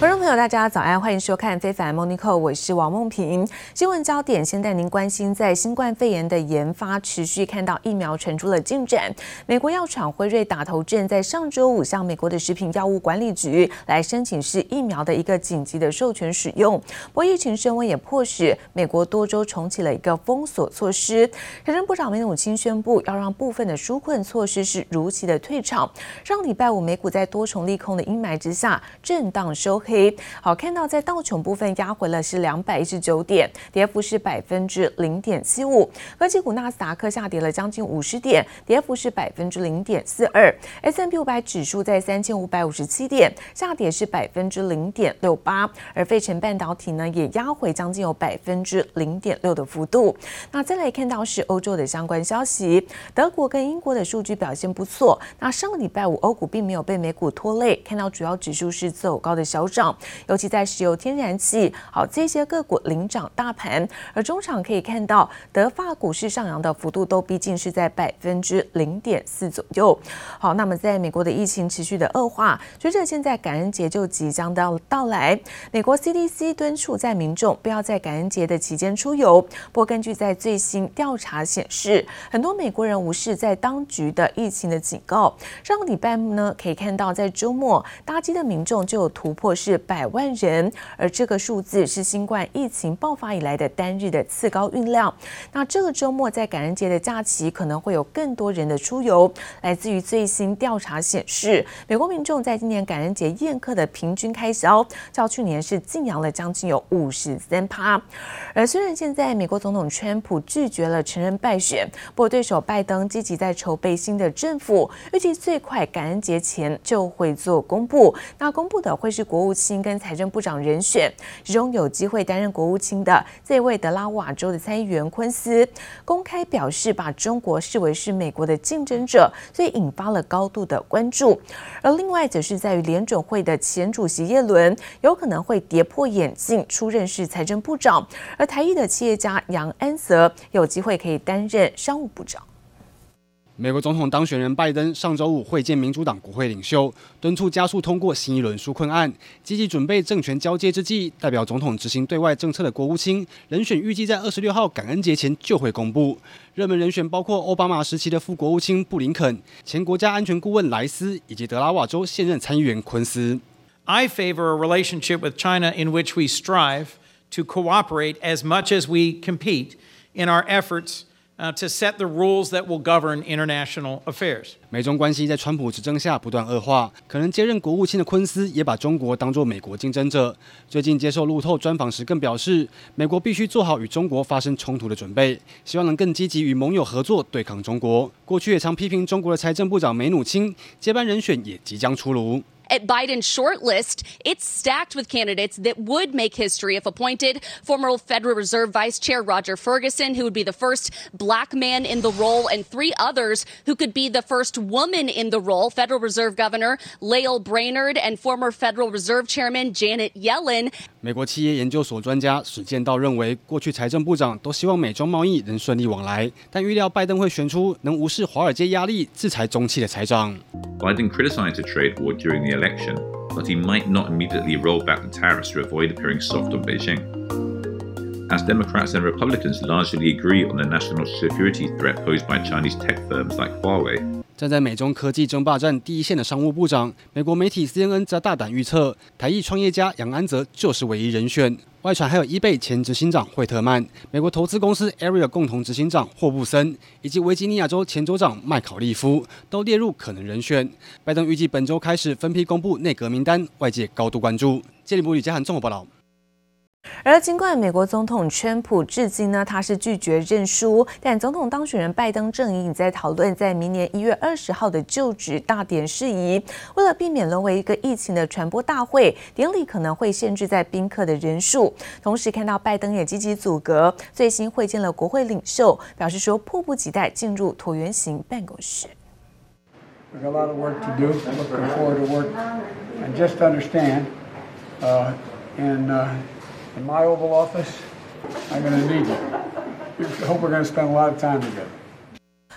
观众朋友，大家早安，欢迎收看《非凡 Monica，》，我是王梦萍。新闻焦点，先带您关心，在新冠肺炎的研发持续看到疫苗传出了进展。美国药厂辉瑞打头阵，在上周五向美国的食品药物管理局来申请是疫苗的一个紧急的授权使用。不过疫情升温也迫使美国多州重启了一个封锁措施。财政部长梅努钦宣布要让部分的纾困措施是如期的退场。上礼拜五美股在多重利空的阴霾之下震荡收。黑好，看到在道琼部分压回了是两百一十九点，跌幅是百分之零点七五。科技股纳斯达克下跌了将近五十点，跌幅是百分之零点四二。S&P 五百指数在三千五百五十七点，下跌是百分之零点六八。而费城半导体呢也压回将近有百分之零点六的幅度。那再来看到是欧洲的相关消息，德国跟英国的数据表现不错。那上个礼拜五欧股并没有被美股拖累，看到主要指数是走高的小涨。尤其在石油、天然气，好这些个股领涨大盘，而中场可以看到德法股市上扬的幅度都逼近是在百分之零点四左右。好，那么在美国的疫情持续的恶化，随着现在感恩节就即将到到来，美国 CDC 敦促在民众不要在感恩节的期间出游。不过根据在最新调查显示，很多美国人无视在当局的疫情的警告。上个礼拜呢，可以看到在周末搭机的民众就有突破是是百万人，而这个数字是新冠疫情爆发以来的单日的次高运量。那这个周末在感恩节的假期，可能会有更多人的出游。来自于最新调查显示，美国民众在今年感恩节宴客的平均开销，较去年是净扬了将近有五十三趴。而虽然现在美国总统川普拒绝了承认败选，不过对手拜登积极在筹备新的政府，预计最快感恩节前就会做公布。那公布的会是国务卿跟财政部长人选，其中有机会担任国务卿的这位德拉瓦州的参议员昆斯，公开表示把中国视为是美国的竞争者，所以引发了高度的关注。而另外则是在于联准会的前主席耶伦有可能会跌破眼镜出任是财政部长，而台裔的企业家杨安泽有机会可以担任商务部长。美国总统当选人拜登上周五会见民主党国会领袖，敦促加速通过新一轮纾困案，积极准备政权交接之际，代表总统执行对外政策的国务卿人选预计在二十六号感恩节前就会公布。热门人选包括奥巴马时期的副国务卿布林肯、前国家安全顾问莱斯以及德拉瓦州现任参议员昆斯。I favor a relationship with China in which we strive to cooperate as much as we compete in our efforts.，to set the rules that will govern international affairs。美中关系在川普执政下不断恶化，可能接任国务卿的昆斯也把中国当作美国竞争者。最近接受路透专访时更表示，美国必须做好与中国发生冲突的准备，希望能更积极与盟友合作对抗中国。过去也常批评中国的财政部长梅努钦接班人选也即将出炉。At Biden's short list, it's stacked with candidates that would make history if appointed. Former Federal Reserve Vice Chair Roger Ferguson, who would be the first black man in the role, and three others who could be the first woman in the role. Federal Reserve Governor Lael Brainerd and former Federal Reserve Chairman Janet Yellen. 美国企业研究所专家史建道认为，过去财政部长都希望美中贸易能顺利往来，但预料拜登会选出能无视华尔街压力、制裁中企的财长。Biden criticized the trade war during the election, but he might not immediately roll back the tariffs to avoid appearing soft on Beijing. As Democrats and Republicans largely agree on the national security threat posed by Chinese tech firms like Huawei. 站在美中科技争霸战第一线的商务部长，美国媒体 CNN 则大胆预测，台裔创业家杨安泽就是唯一人选。 外传还有伊贝前执行长惠特曼、美国投资公司 Area 共同执行长霍布森，以及维吉尼亚州前州长麦考利夫都列入可能人选。拜登预计本周开始分批公布内阁名单，外界高度关注。杰里布里加罕综合报道。而尽管美国总统川普至今呢，他是拒绝认输，但总统当选人拜登阵营在讨论在明年一月二十号的就职大典事宜。为了避免沦为一个疫情的传播大会，典礼可能会限制在宾客的人数。同时看到拜登也积极阻隔，最新会见了国会领袖，表示说迫不及待进入椭圆形办公室。In my Oval Office, I'm going to need you. I hope we're going to spend a lot of time together.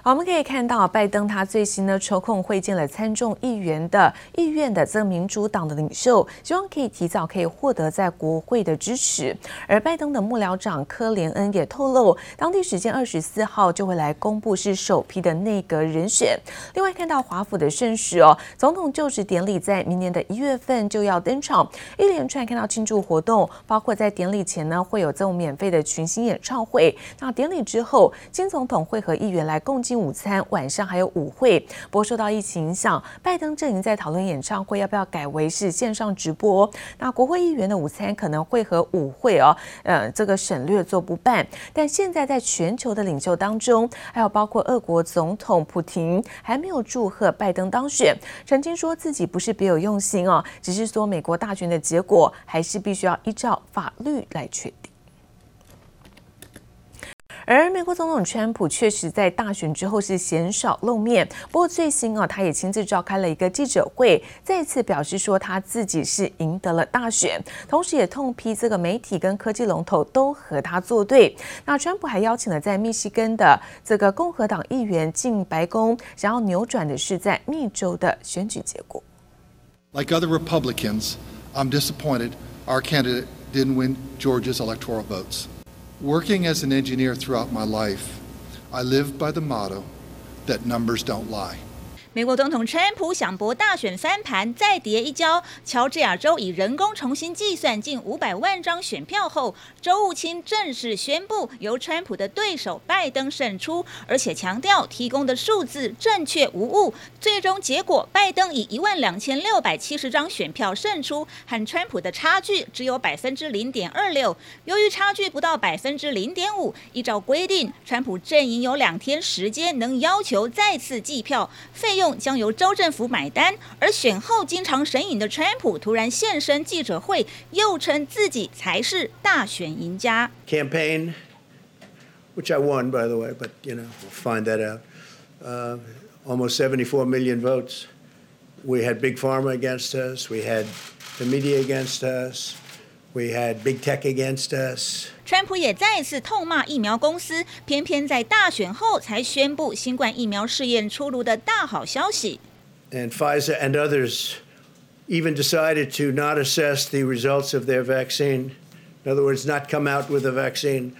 好，我们可以看到，拜登他最新呢抽空会见了参众议员的议院的这个民主党的领袖，希望可以提早可以获得在国会的支持。而拜登的幕僚长科连恩也透露，当地时间二十四号就会来公布是首批的内阁人选。另外看到华府的盛事哦，总统就职典礼在明年的一月份就要登场，一连串看到庆祝活动，包括在典礼前呢会有这种免费的群星演唱会，那典礼之后，金总统会和议员来共进。午餐晚上还有舞会，不过受到疫情影响，拜登阵营在讨论演唱会要不要改为是线上直播。那国会议员的午餐可能会和舞会哦，呃，这个省略做不办。但现在在全球的领袖当中，还有包括俄国总统普廷，还没有祝贺拜登当选，曾经说自己不是别有用心哦，只是说美国大选的结果还是必须要依照法律来确定。而美国总统川普确实在大选之后是鲜少露面，不过最新啊，他也亲自召开了一个记者会，再次表示说他自己是赢得了大选，同时也痛批这个媒体跟科技龙头都和他作对。那川普还邀请了在密西根的这个共和党议员进白宫，想要扭转的是在密州的选举结果。Like other Republicans, I'm disappointed our candidate didn't win Georgia's electoral votes. Working as an engineer throughout my life, I live by the motto that numbers don't lie. 美国总统川普想博大选翻盘，再跌一跤。乔治亚州以人工重新计算近五百万张选票后，州务卿正式宣布由川普的对手拜登胜出，而且强调提供的数字正确无误。最终结果，拜登以一万两千六百七十张选票胜出，和川普的差距只有百分之零点二六。由于差距不到百分之零点五，依照规定，川普阵营有两天时间能要求再次计票，费用。将由州政府买单，而选后经常神隐的川普突然现身记者会，又称自己才是大选赢家。Campaign, which I won, by the way, but you know, we'll find that out. Uh, almost 74 million votes. We had big pharma against us. We had the media against us. We had big tech against us. 川普也再次痛骂疫苗公司，偏偏在大选后才宣布新冠疫苗试验出炉的大好消息。And Pfizer and others even decided to not assess the results of their vaccine. In other words, not come out with a vaccine.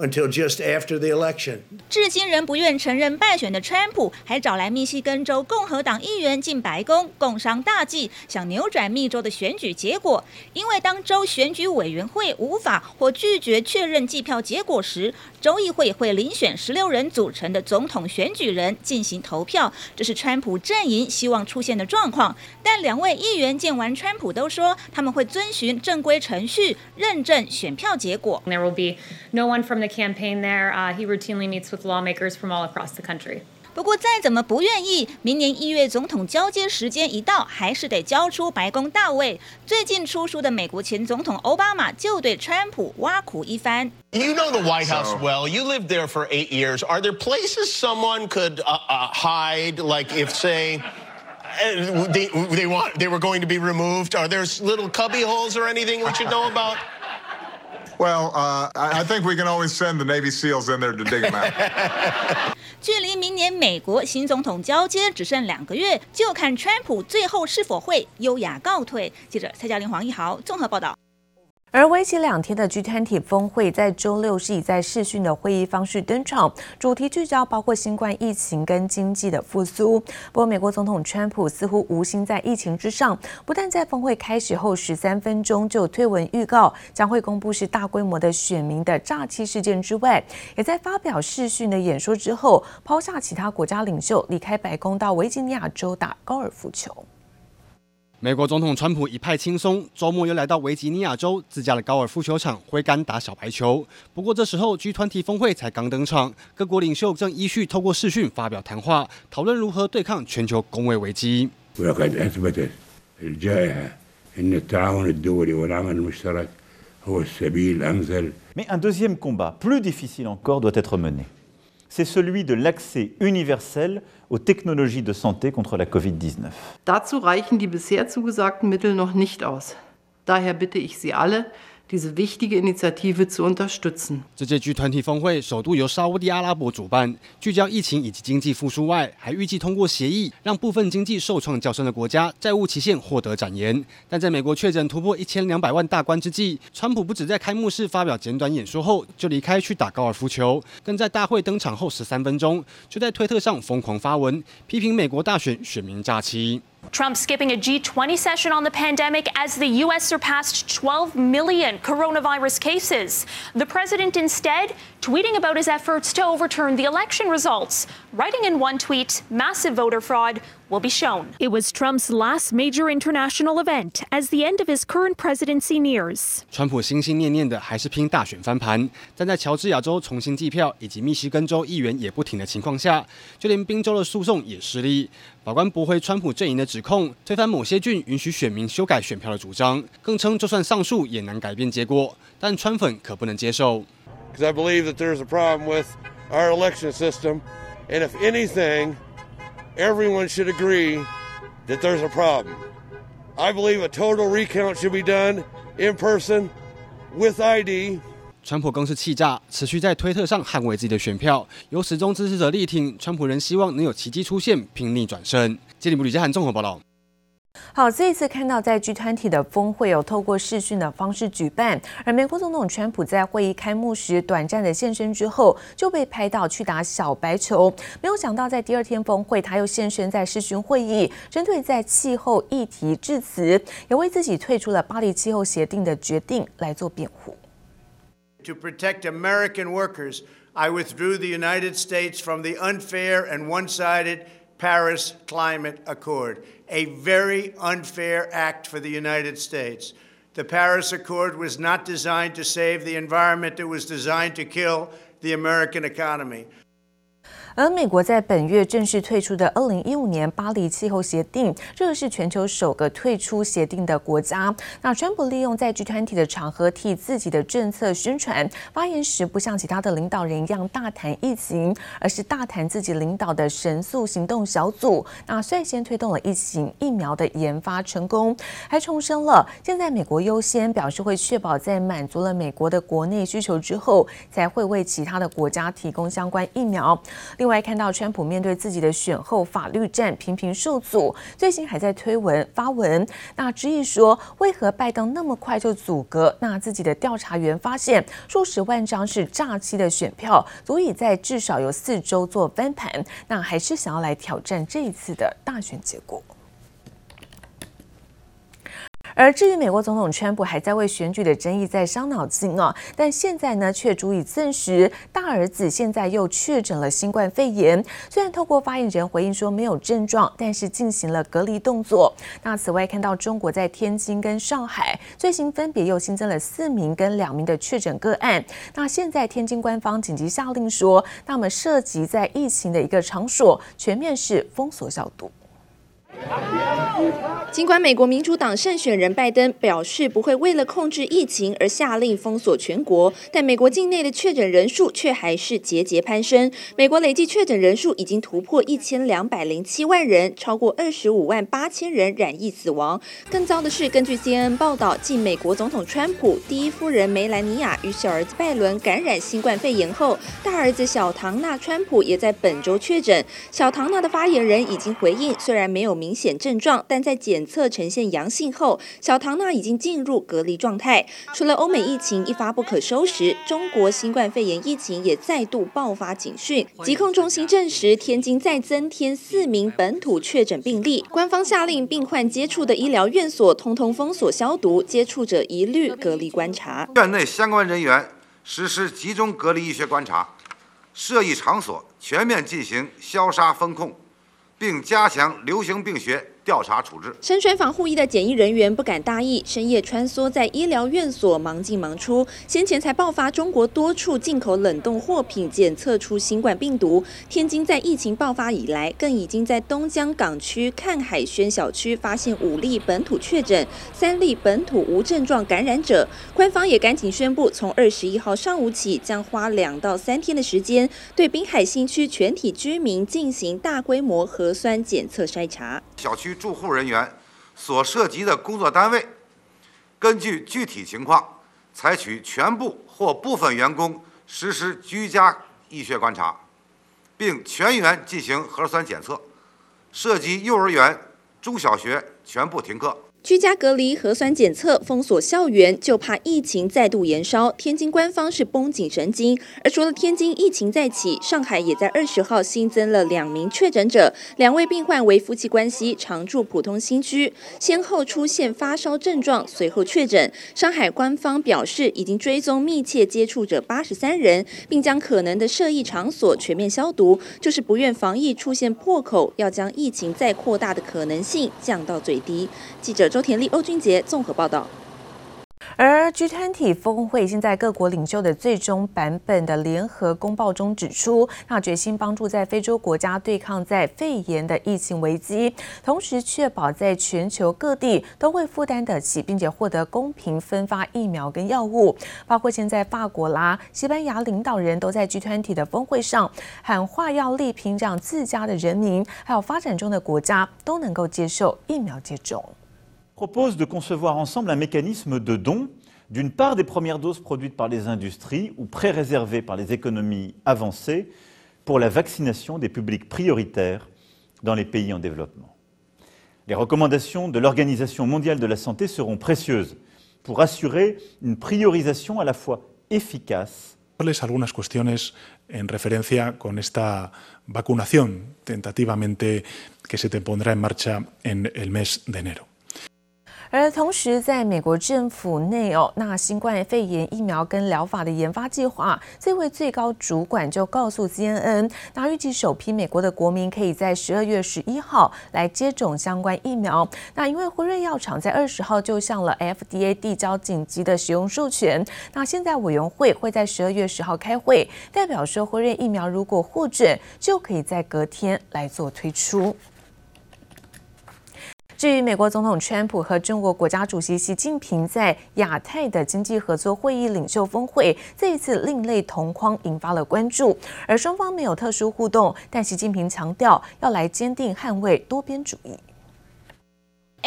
Until just after the election，至今仍不愿承认败选的川普，还找来密西根州共和党议员进白宫，共商大计，想扭转密州的选举结果。因为当州选举委员会无法或拒绝确认计票结果时，州议会会遴选十六人组成的总统选举人进行投票。这是川普阵营希望出现的状况。但两位议员见完川普都说，他们会遵循正规程序认证选票结果。There will be no one from the campaign there. Uh, he routinely meets with lawmakers from all across the country. 不过再怎么不愿意，明年一月总统交接时间一到，还是得交出白宫大位。最近出书的美国前总统奥巴马就对川普挖苦一番。You know the White House well. You lived there for eight years. Are there places someone could uh, uh, hide, like if, say, they they want they were going to be removed? Are there little cubby holes or anything we should know about? Well, uh, I think we can always send the Navy SEALs in there to dig them out. 距离明年美国新总统交接只剩两个月，就看川普最后是否会优雅告退。记者蔡嘉玲、黄一豪综合报道。而为期两天的 G20 峰会在周六是以在视讯的会议方式登场，主题聚焦包括新冠疫情跟经济的复苏。不过，美国总统川普似乎无心在疫情之上，不但在峰会开始后十三分钟就推文预告将会公布是大规模的选民的诈欺事件之外，也在发表视讯的演说之后，抛下其他国家领袖离开白宫到维吉尼亚州打高尔夫球。美国总统川普一派轻松周末又来到维吉尼亚州自家的高尔夫球场挥杆打小排球。不过这时候 g 团体峰会才刚登场各国领袖正依序透过视讯发表谈话讨论如何对抗全球工位危机。c'est celui de l'accès universel aux technologies de santé contre la Covid-19. Dazu reichen die bisher zugesagten Mittel noch nicht aus. Daher bitte ich Sie alle, diese wichtige Initiative zu unterstützen。这届 G20 峰会首度由沙乌地阿拉伯主办，聚焦疫情以及经济复苏外，还预计通过协议，让部分经济受创较深的国家债务期限获得展延。但在美国确诊突破一千两百万大关之际，川普不止在开幕式发表简短演说后就离开去打高尔夫球，更在大会登场后十三分钟就在推特上疯狂发文，批评美国大选选民诈欺。Trump skipping a G20 session on the pandemic as the U.S. surpassed 12 million coronavirus cases. The president instead tweeting about his efforts to overturn the election results, writing in one tweet, massive voter fraud will be shown. It was Trump's last major international event as the end of his current presidency nears. 川普心心念念的还是拼大选翻盘，但在乔治亚州重新计票以及密西根州议员也不停的情况下，就连宾州的诉讼也失利。法官驳回川普阵营的指控，推翻某些郡允许选民修改选票的主张，更称就算上诉也难改变结果。但川粉可不能接受。Because I believe that there's a problem with our election system, and if anything, everyone should agree that there's a problem. I believe a total recount should be done in person with ID. 川普更是气炸，持续在推特上捍卫自己的选票，由始终支持者力挺，川普仍希望能有奇迹出现，拼逆转身。这里不吕嘉涵综合报道。好，这一次看到在 G20 的峰会有透过视讯的方式举办，而美国总统川普在会议开幕时短暂的现身之后，就被拍到去打小白球。没有想到在第二天峰会，他又现身在视讯会议，针对在气候议题致辞，也为自己退出了巴黎气候协定的决定来做辩护。To protect American workers, I withdrew the United States from the unfair and one-sided Paris Climate Accord, a very unfair act for the United States. The Paris Accord was not designed to save the environment, it was designed to kill the American economy. 而美国在本月正式退出的二零一五年巴黎气候协定，这个是全球首个退出协定的国家。那川普利用在 G20 的场合替自己的政策宣传，发言时不像其他的领导人一样大谈疫情，而是大谈自己领导的神速行动小组，那率先推动了疫情疫苗的研发成功，还重申了现在美国优先，表示会确保在满足了美国的国内需求之后，才会为其他的国家提供相关疫苗。另另外看到川普面对自己的选后法律战频频受阻，最新还在推文发文，那质疑说为何拜登那么快就阻隔？那自己的调查员发现数十万张是诈欺的选票，足以在至少有四周做翻盘，那还是想要来挑战这一次的大选结果。而至于美国总统川普还在为选举的争议在伤脑筋哦，但现在呢却足以证实大儿子现在又确诊了新冠肺炎。虽然透过发言人回应说没有症状，但是进行了隔离动作。那此外看到中国在天津跟上海最新分别又新增了四名跟两名的确诊个案。那现在天津官方紧急下令说，那么涉及在疫情的一个场所全面是封锁消毒。尽管美国民主党胜选人拜登表示不会为了控制疫情而下令封锁全国，但美国境内的确诊人数却还是节节攀升。美国累计确诊人数已经突破一千两百零七万人，超过二十五万八千人染疫死亡。更糟的是，根据 CNN 报道，继美国总统川普、第一夫人梅兰妮亚与小儿子拜伦感染新冠肺炎后，大儿子小唐纳川普也在本周确诊。小唐纳的发言人已经回应，虽然没有明显症状，但在检测呈现阳性后，小唐娜已经进入隔离状态。除了欧美疫情一发不可收拾，中国新冠肺炎疫情也再度爆发警讯。疾控中心证实，天津再增添四名本土确诊病例，官方下令病患接触的医疗院所通通封锁消毒，接触者一律隔离观察。院内相关人员实施集中隔离医学观察，涉疫场所全面进行消杀风控。并加强流行病学调查处置。身穿防护衣的检疫人员不敢大意，深夜穿梭在医疗院所，忙进忙出。先前才爆发中国多处进口冷冻货品检测出新冠病毒。天津在疫情爆发以来，更已经在东江港区看海轩小区发现五例本土确诊，三例本土无症状感染者。官方也赶紧宣布，从二十一号上午起，将花两到三天的时间，对滨海新区全体居民进行大规模核酸检测筛查。小区住户人员所涉及的工作单位，根据具体情况，采取全部或部分员工实施居家医学观察，并全员进行核酸检测，涉及幼儿园、中小学全部停课。居家隔离、核酸检测、封锁校园，就怕疫情再度延烧。天津官方是绷紧神经，而除了天津疫情再起，上海也在二十号新增了两名确诊者，两位病患为夫妻关系，常住浦东新区，先后出现发烧症状，随后确诊。上海官方表示，已经追踪密切接触者八十三人，并将可能的涉疫场所全面消毒，就是不愿防疫出现破口，要将疫情再扩大的可能性降到最低。记者周田丽、欧俊杰综合报道。而 G20 峰会现在各国领袖的最终版本的联合公报中指出，那决心帮助在非洲国家对抗在肺炎的疫情危机，同时确保在全球各地都会负担得起，并且获得公平分发疫苗跟药物。包括现在法国啦、西班牙领导人都在 G20 的峰会上喊话，要力拼让自家的人民还有发展中的国家都能够接受疫苗接种。Propose de concevoir ensemble un mécanisme de don d'une part des premières doses produites par les industries ou pré-réservées par les économies avancées pour la vaccination des publics prioritaires dans les pays en développement. Les recommandations de l'Organisation mondiale de la santé seront précieuses pour assurer une priorisation à la fois efficace. algunas cuestiones en referencia con esta vacunación tentativamente que se te pondrá en marcha en el mes de. 而同时，在美国政府内哦，那新冠肺炎疫苗跟疗法的研发计划，这位最高主管就告诉 CNN，那预计首批美国的国民可以在十二月十一号来接种相关疫苗。那因为辉瑞药厂在二十号就向了 FDA 递交紧急的使用授权，那现在委员会会在十二月十号开会，代表说辉瑞疫苗如果获准，就可以在隔天来做推出。至于美国总统川普和中国国家主席习近平在亚太的经济合作会议领袖峰会，这一次另类同框引发了关注，而双方没有特殊互动，但习近平强调要来坚定捍卫多边主义。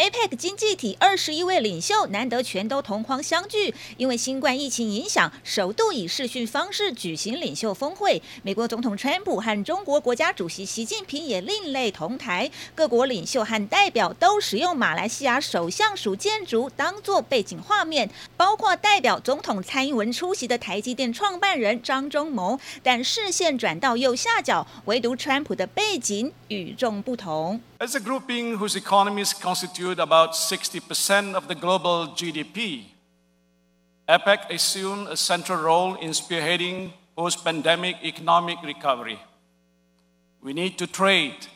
APEC 经济体二十一位领袖难得全都同框相聚，因为新冠疫情影响，首度以视讯方式举行领袖峰会。美国总统川普和中国国家主席习近平也另类同台，各国领袖和代表都使用马来西亚首相署建筑当作背景画面，包括代表总统蔡英文出席的台积电创办人张忠谋，但视线转到右下角，唯独川普的背景与众不同。About 60% of the global GDP, APEC assumed a central role in spearheading post-pandemic economic recovery. We need to trade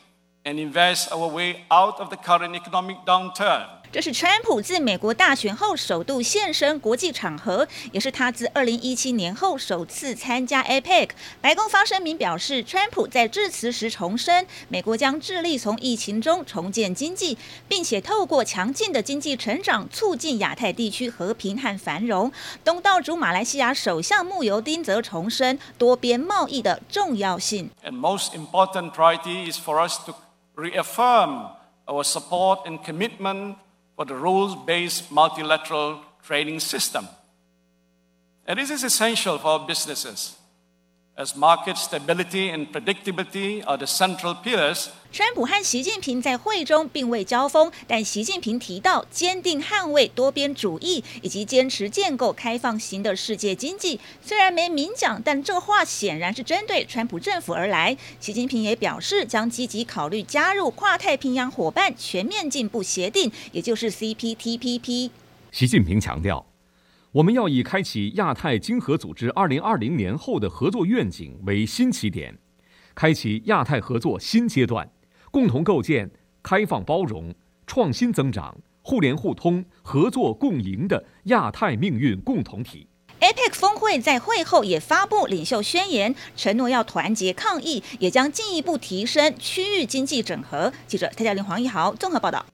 and invest our way out of the current economic downturn. 这是川普自美国大选后首度现身国际场合，也是他自二零一七年后首次参加 APEC。白宫发声明表示，川普在致辞时重申，美国将致力从疫情中重建经济，并且透过强劲的经济成长促进亚太地区和平和繁荣。东道主马来西亚首相慕尤丁则重申多边贸易的重要性。And most important priority is for us to reaffirm our support and commitment. For the rules-based multilateral trading system. And this is essential for businesses, as market stability and predictability are the central pillars 川普和习近平在会中并未交锋，但习近平提到坚定捍卫多边主义以及坚持建构开放型的世界经济。虽然没明讲，但这话显然是针对川普政府而来。习近平也表示将积极考虑加入跨太平洋伙伴全面进步协定，也就是 CPTPP。习近平强调，我们要以开启亚太经合组织二零二零年后的合作愿景为新起点，开启亚太合作新阶段。共同构建开放包容、创新增长、互联互通、合作共赢的亚太命运共同体。APEC 峰会在会后也发布领袖宣言，承诺要团结抗疫，也将进一步提升区域经济整合。记者蔡嘉玲、黄一豪综合报道。